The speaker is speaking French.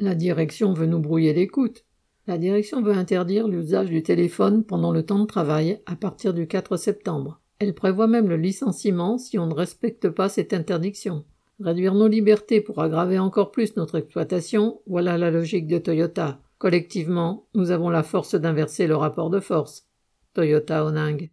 La direction veut nous brouiller l'écoute. La direction veut interdire l'usage du téléphone pendant le temps de travail à partir du 4 septembre. Elle prévoit même le licenciement si on ne respecte pas cette interdiction. Réduire nos libertés pour aggraver encore plus notre exploitation, voilà la logique de Toyota. Collectivement, nous avons la force d'inverser le rapport de force. Toyota Onang.